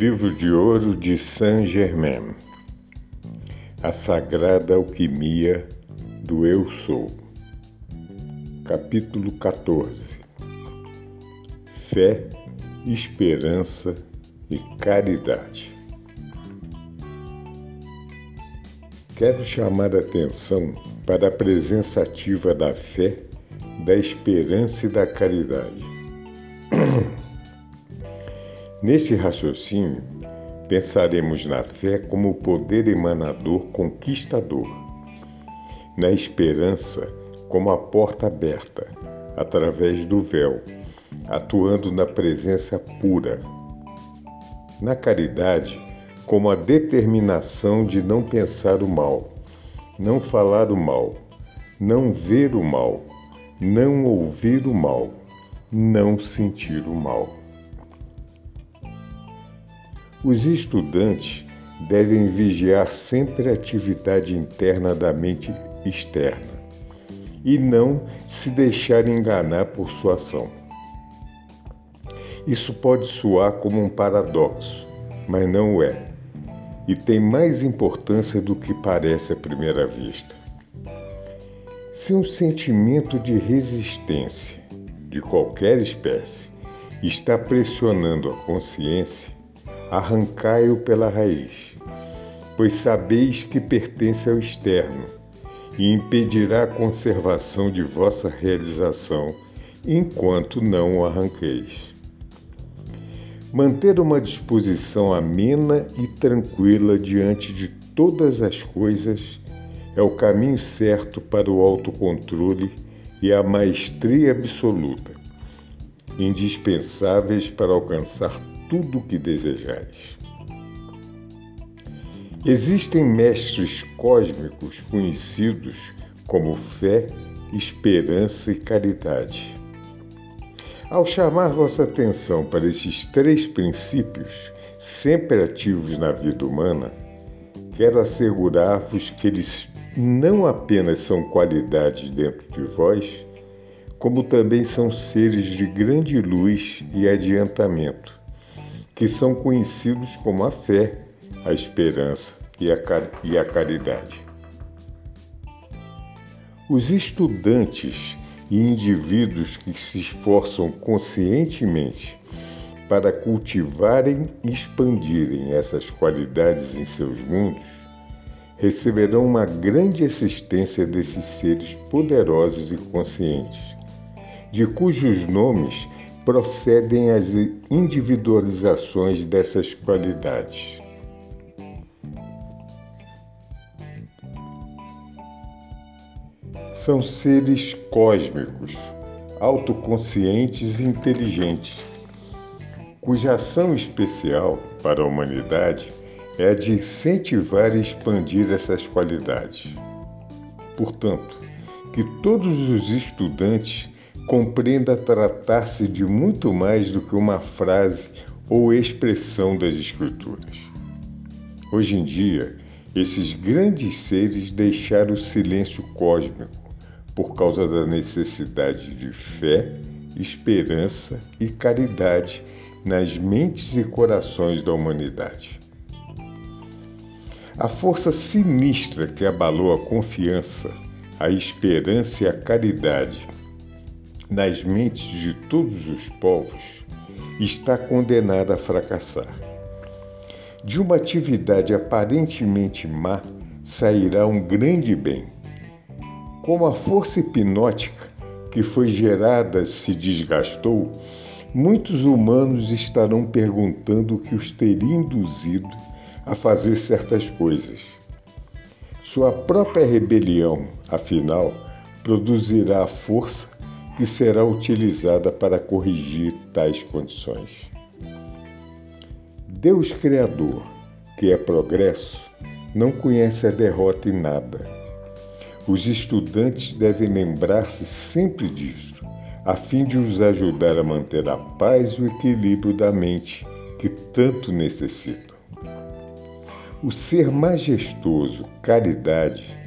Livro de ouro de Saint-Germain, A Sagrada Alquimia do Eu Sou, capítulo 14 Fé, Esperança e Caridade. Quero chamar a atenção para a presença ativa da fé, da esperança e da caridade. Nesse raciocínio, pensaremos na fé como poder emanador conquistador, na esperança como a porta aberta, através do véu, atuando na presença pura, na caridade como a determinação de não pensar o mal, não falar o mal, não ver o mal, não ouvir o mal, não sentir o mal. Os estudantes devem vigiar sempre a atividade interna da mente externa e não se deixar enganar por sua ação. Isso pode soar como um paradoxo, mas não é, e tem mais importância do que parece à primeira vista. Se um sentimento de resistência, de qualquer espécie, está pressionando a consciência, arrancai-o pela raiz, pois sabeis que pertence ao externo e impedirá a conservação de vossa realização enquanto não o arranqueis. Manter uma disposição amena e tranquila diante de todas as coisas é o caminho certo para o autocontrole e a maestria absoluta, indispensáveis para alcançar tudo o que desejares. Existem mestres cósmicos conhecidos como fé, esperança e caridade. Ao chamar vossa atenção para esses três princípios, sempre ativos na vida humana, quero assegurar-vos que eles não apenas são qualidades dentro de vós, como também são seres de grande luz e adiantamento, que são conhecidos como a fé, a esperança e a, e a caridade. Os estudantes e indivíduos que se esforçam conscientemente para cultivarem e expandirem essas qualidades em seus mundos receberão uma grande assistência desses seres poderosos e conscientes, de cujos nomes procedem as individualizações dessas qualidades. São seres cósmicos, autoconscientes e inteligentes, cuja ação especial para a humanidade é a de incentivar e expandir essas qualidades. Portanto, que todos os estudantes compreenda tratar-se de muito mais do que uma frase ou expressão das Escrituras. Hoje em dia, esses grandes seres deixaram o silêncio cósmico por causa da necessidade de fé, esperança e caridade nas mentes e corações da humanidade. A força sinistra que abalou a confiança, a esperança e a caridade nas mentes de todos os povos, está condenada a fracassar. De uma atividade aparentemente má sairá um grande bem. Como a força hipnótica que foi gerada se desgastou, muitos humanos estarão perguntando o que os teria induzido a fazer certas coisas. Sua própria rebelião, afinal, produzirá a força que será utilizada para corrigir tais condições. Deus Criador, que é progresso, não conhece a derrota em nada. Os estudantes devem lembrar-se sempre disso, a fim de os ajudar a manter a paz e o equilíbrio da mente que tanto necessitam. O ser majestoso, caridade,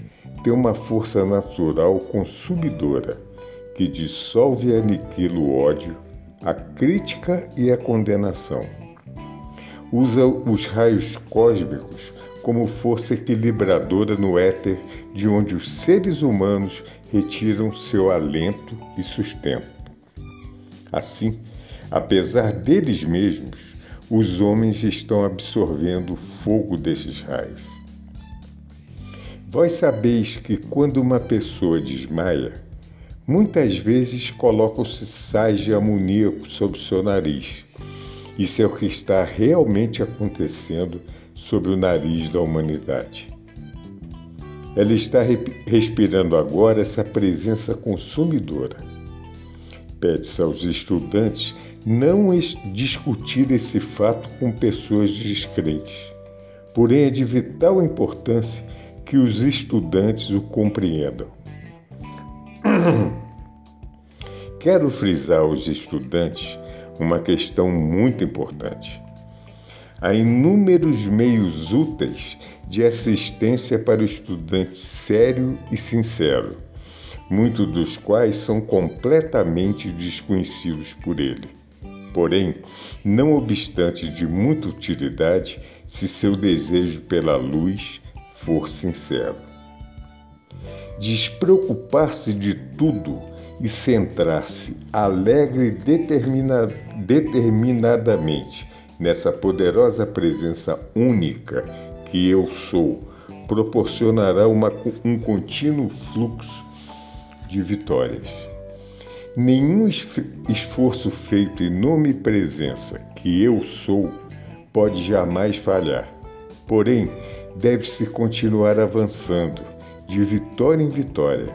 tem uma força natural consumidora que dissolve e aniquila o ódio, a crítica e a condenação. Usa os raios cósmicos como força equilibradora no éter de onde os seres humanos retiram seu alento e sustento. Assim, apesar deles mesmos, os homens estão absorvendo o fogo desses raios. Vós sabeis que quando uma pessoa desmaia, muitas vezes colocam-se sais de amoníaco sobre seu nariz. Isso é o que está realmente acontecendo sobre o nariz da humanidade. Ela está respirando agora essa presença consumidora. Pede-se aos estudantes não discutir esse fato com pessoas descrentes. Porém, é de vital importância que os estudantes o compreendam. Quero frisar aos estudantes uma questão muito importante. Há inúmeros meios úteis de assistência para o estudante sério e sincero, muitos dos quais são completamente desconhecidos por ele porém, não obstante de muita utilidade, se seu desejo pela luz for sincero. Despreocupar-se de tudo e centrar-se alegre e determina, determinadamente nessa poderosa presença única que eu sou, proporcionará uma, um contínuo fluxo de vitórias. Nenhum esforço feito em nome e presença que eu sou pode jamais falhar. Porém, deve-se continuar avançando, de vitória em vitória,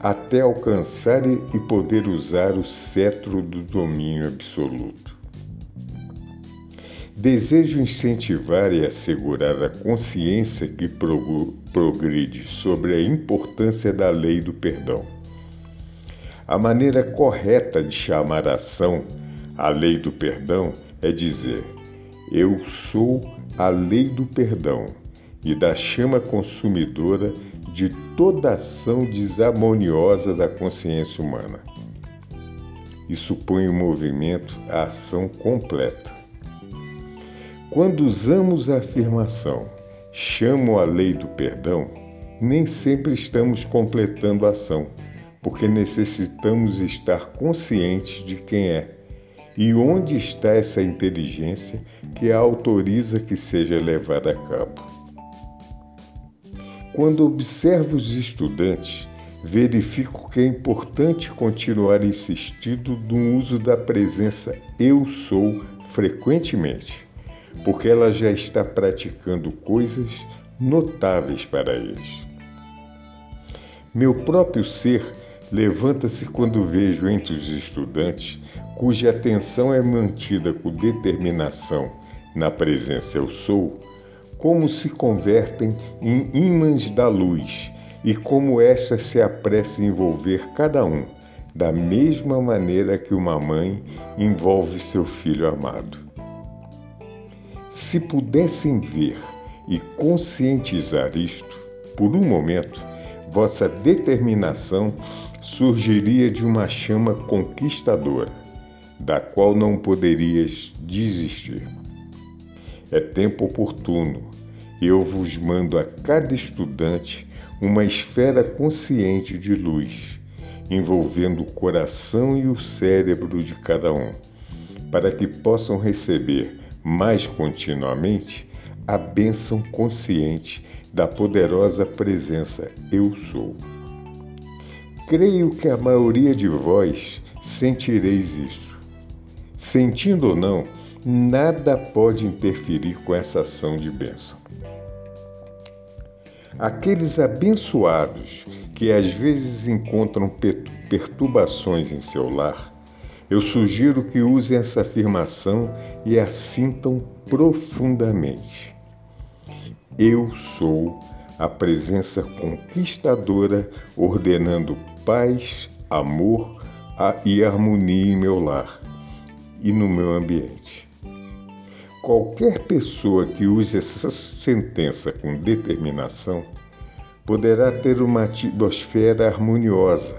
até alcançar e poder usar o cetro do domínio absoluto. Desejo incentivar e assegurar a consciência que progride sobre a importância da lei do perdão a maneira correta de chamar a ação a lei do perdão é dizer: Eu sou a lei do perdão e da chama consumidora de toda ação desarmoniosa da consciência humana. Isso põe em movimento a ação completa. Quando usamos a afirmação chamo a lei do perdão, nem sempre estamos completando a ação porque necessitamos estar conscientes de quem é e onde está essa inteligência que a autoriza que seja levada a cabo. Quando observo os estudantes, verifico que é importante continuar insistindo no uso da presença eu sou frequentemente, porque ela já está praticando coisas notáveis para eles. Meu próprio ser Levanta-se quando vejo entre os estudantes cuja atenção é mantida com determinação na presença eu sou, como se convertem em ímãs da luz e como esta se apressa em envolver cada um, da mesma maneira que uma mãe envolve seu filho amado. Se pudessem ver e conscientizar isto, por um momento, vossa determinação surgiria de uma chama conquistadora, da qual não poderias desistir. É tempo oportuno eu vos mando a cada estudante uma esfera consciente de luz, envolvendo o coração e o cérebro de cada um, para que possam receber mais continuamente a bênção consciente da poderosa presença Eu Sou. Creio que a maioria de vós sentireis isso. Sentindo ou não, nada pode interferir com essa ação de bênção. Aqueles abençoados que às vezes encontram perturbações em seu lar Eu sugiro que usem essa afirmação e a sintam profundamente. Eu sou a presença conquistadora ordenando paz, amor e harmonia em meu lar e no meu ambiente. Qualquer pessoa que use essa sentença com determinação poderá ter uma atmosfera harmoniosa,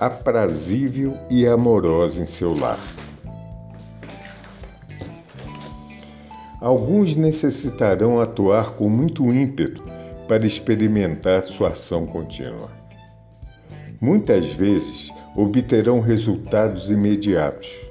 aprazível e amorosa em seu lar. Alguns necessitarão atuar com muito ímpeto para experimentar sua ação contínua. Muitas vezes obterão resultados imediatos.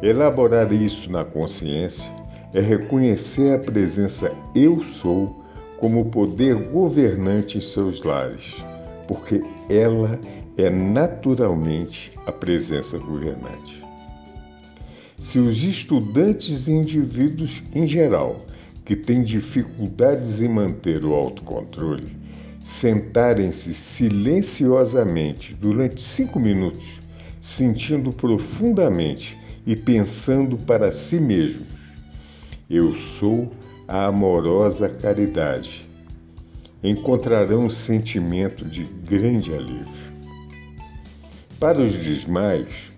Elaborar isso na consciência é reconhecer a presença Eu Sou como poder governante em seus lares, porque ela é naturalmente a presença governante. Se os estudantes e indivíduos em geral que têm dificuldades em manter o autocontrole sentarem-se silenciosamente durante cinco minutos, sentindo profundamente e pensando para si mesmo: Eu sou a amorosa caridade. Encontrarão um sentimento de grande alívio. Para os desmaios,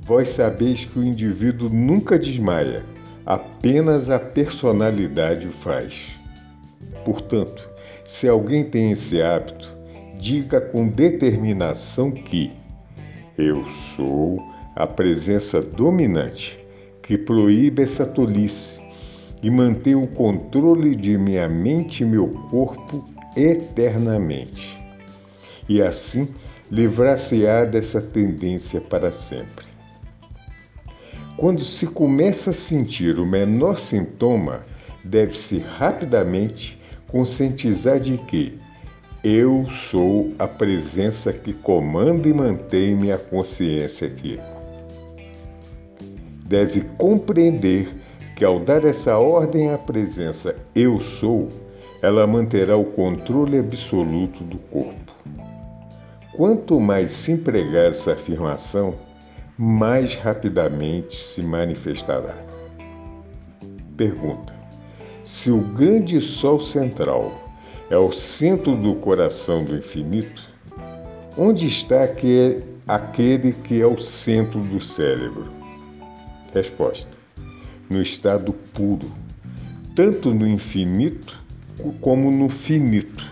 vós sabeis que o indivíduo nunca desmaia apenas a personalidade o faz. Portanto, se alguém tem esse hábito, diga com determinação que eu sou a presença dominante que proíbe essa tolice e mantém o controle de minha mente e meu corpo eternamente. E assim livrar-se-á dessa tendência para sempre. Quando se começa a sentir o menor sintoma, deve-se rapidamente conscientizar de que eu sou a presença que comanda e mantém minha consciência aqui. Deve compreender que ao dar essa ordem à presença eu sou, ela manterá o controle absoluto do corpo. Quanto mais se empregar essa afirmação, mais rapidamente se manifestará. Pergunta: Se o grande Sol central é o centro do coração do infinito, onde está aquele que é o centro do cérebro? Resposta: No estado puro, tanto no infinito como no finito,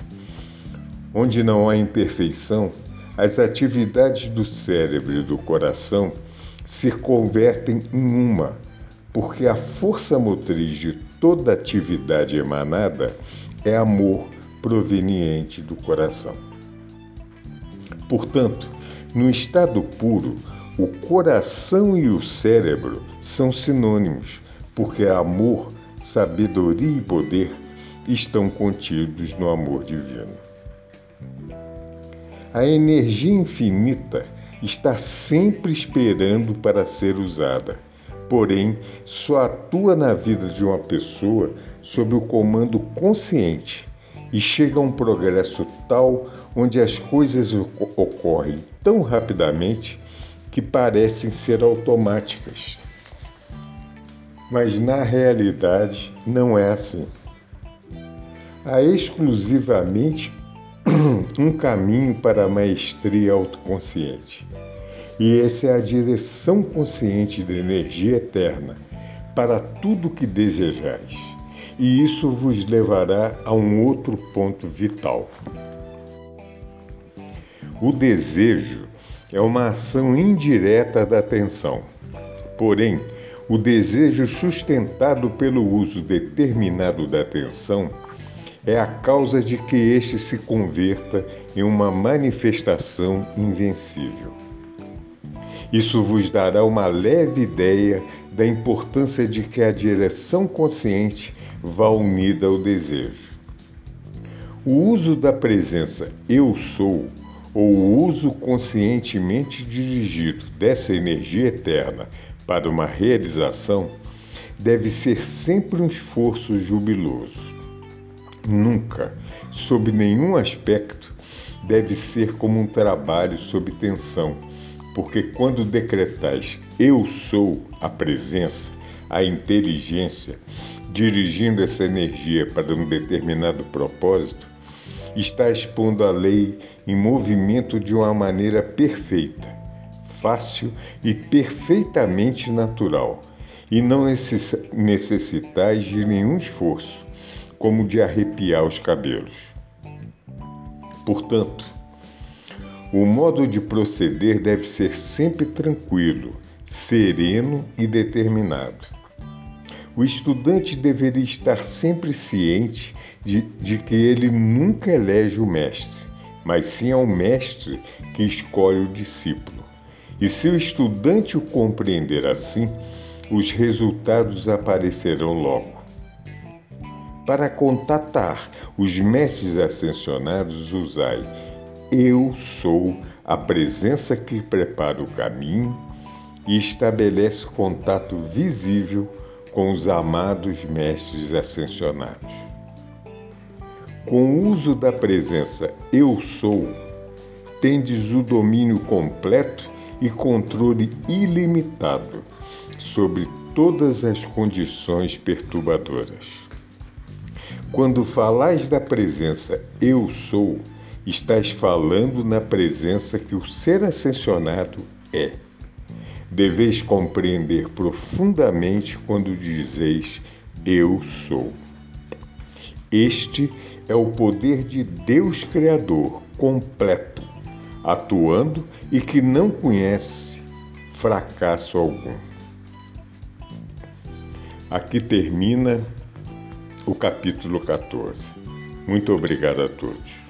onde não há imperfeição as atividades do cérebro e do coração se convertem em uma, porque a força motriz de toda atividade emanada é amor proveniente do coração. Portanto, no estado puro, o coração e o cérebro são sinônimos, porque amor, sabedoria e poder estão contidos no amor divino. A energia infinita está sempre esperando para ser usada, porém só atua na vida de uma pessoa sob o comando consciente e chega a um progresso tal onde as coisas ocorrem tão rapidamente que parecem ser automáticas. Mas na realidade não é assim. Há exclusivamente um caminho para a maestria autoconsciente. E essa é a direção consciente da energia eterna para tudo o que desejais. E isso vos levará a um outro ponto vital. O desejo é uma ação indireta da atenção. Porém, o desejo sustentado pelo uso determinado da atenção é a causa de que este se converta em uma manifestação invencível. Isso vos dará uma leve ideia da importância de que a direção consciente vá unida ao desejo. O uso da presença eu sou, ou o uso conscientemente dirigido dessa energia eterna para uma realização, deve ser sempre um esforço jubiloso. Nunca, sob nenhum aspecto, deve ser como um trabalho sob tensão, porque quando decretais eu sou a presença, a inteligência, dirigindo essa energia para um determinado propósito, está expondo a lei em movimento de uma maneira perfeita, fácil e perfeitamente natural, e não necessitais de nenhum esforço, como de arrepiar os cabelos. Portanto, o modo de proceder deve ser sempre tranquilo, sereno e determinado. O estudante deveria estar sempre ciente de, de que ele nunca elege o mestre, mas sim é o mestre que escolhe o discípulo. E se o estudante o compreender assim, os resultados aparecerão logo. Para contatar os mestres ascensionados, usai Eu sou a presença que prepara o caminho e estabelece contato visível com os amados mestres ascensionados. Com o uso da presença Eu sou, tendes o domínio completo e controle ilimitado sobre todas as condições perturbadoras. Quando falais da presença Eu sou, estás falando na presença que o ser ascensionado é. Deveis compreender profundamente quando dizeis Eu sou. Este é o poder de Deus Criador completo, atuando e que não conhece fracasso algum. Aqui termina o capítulo 14. Muito obrigado a todos.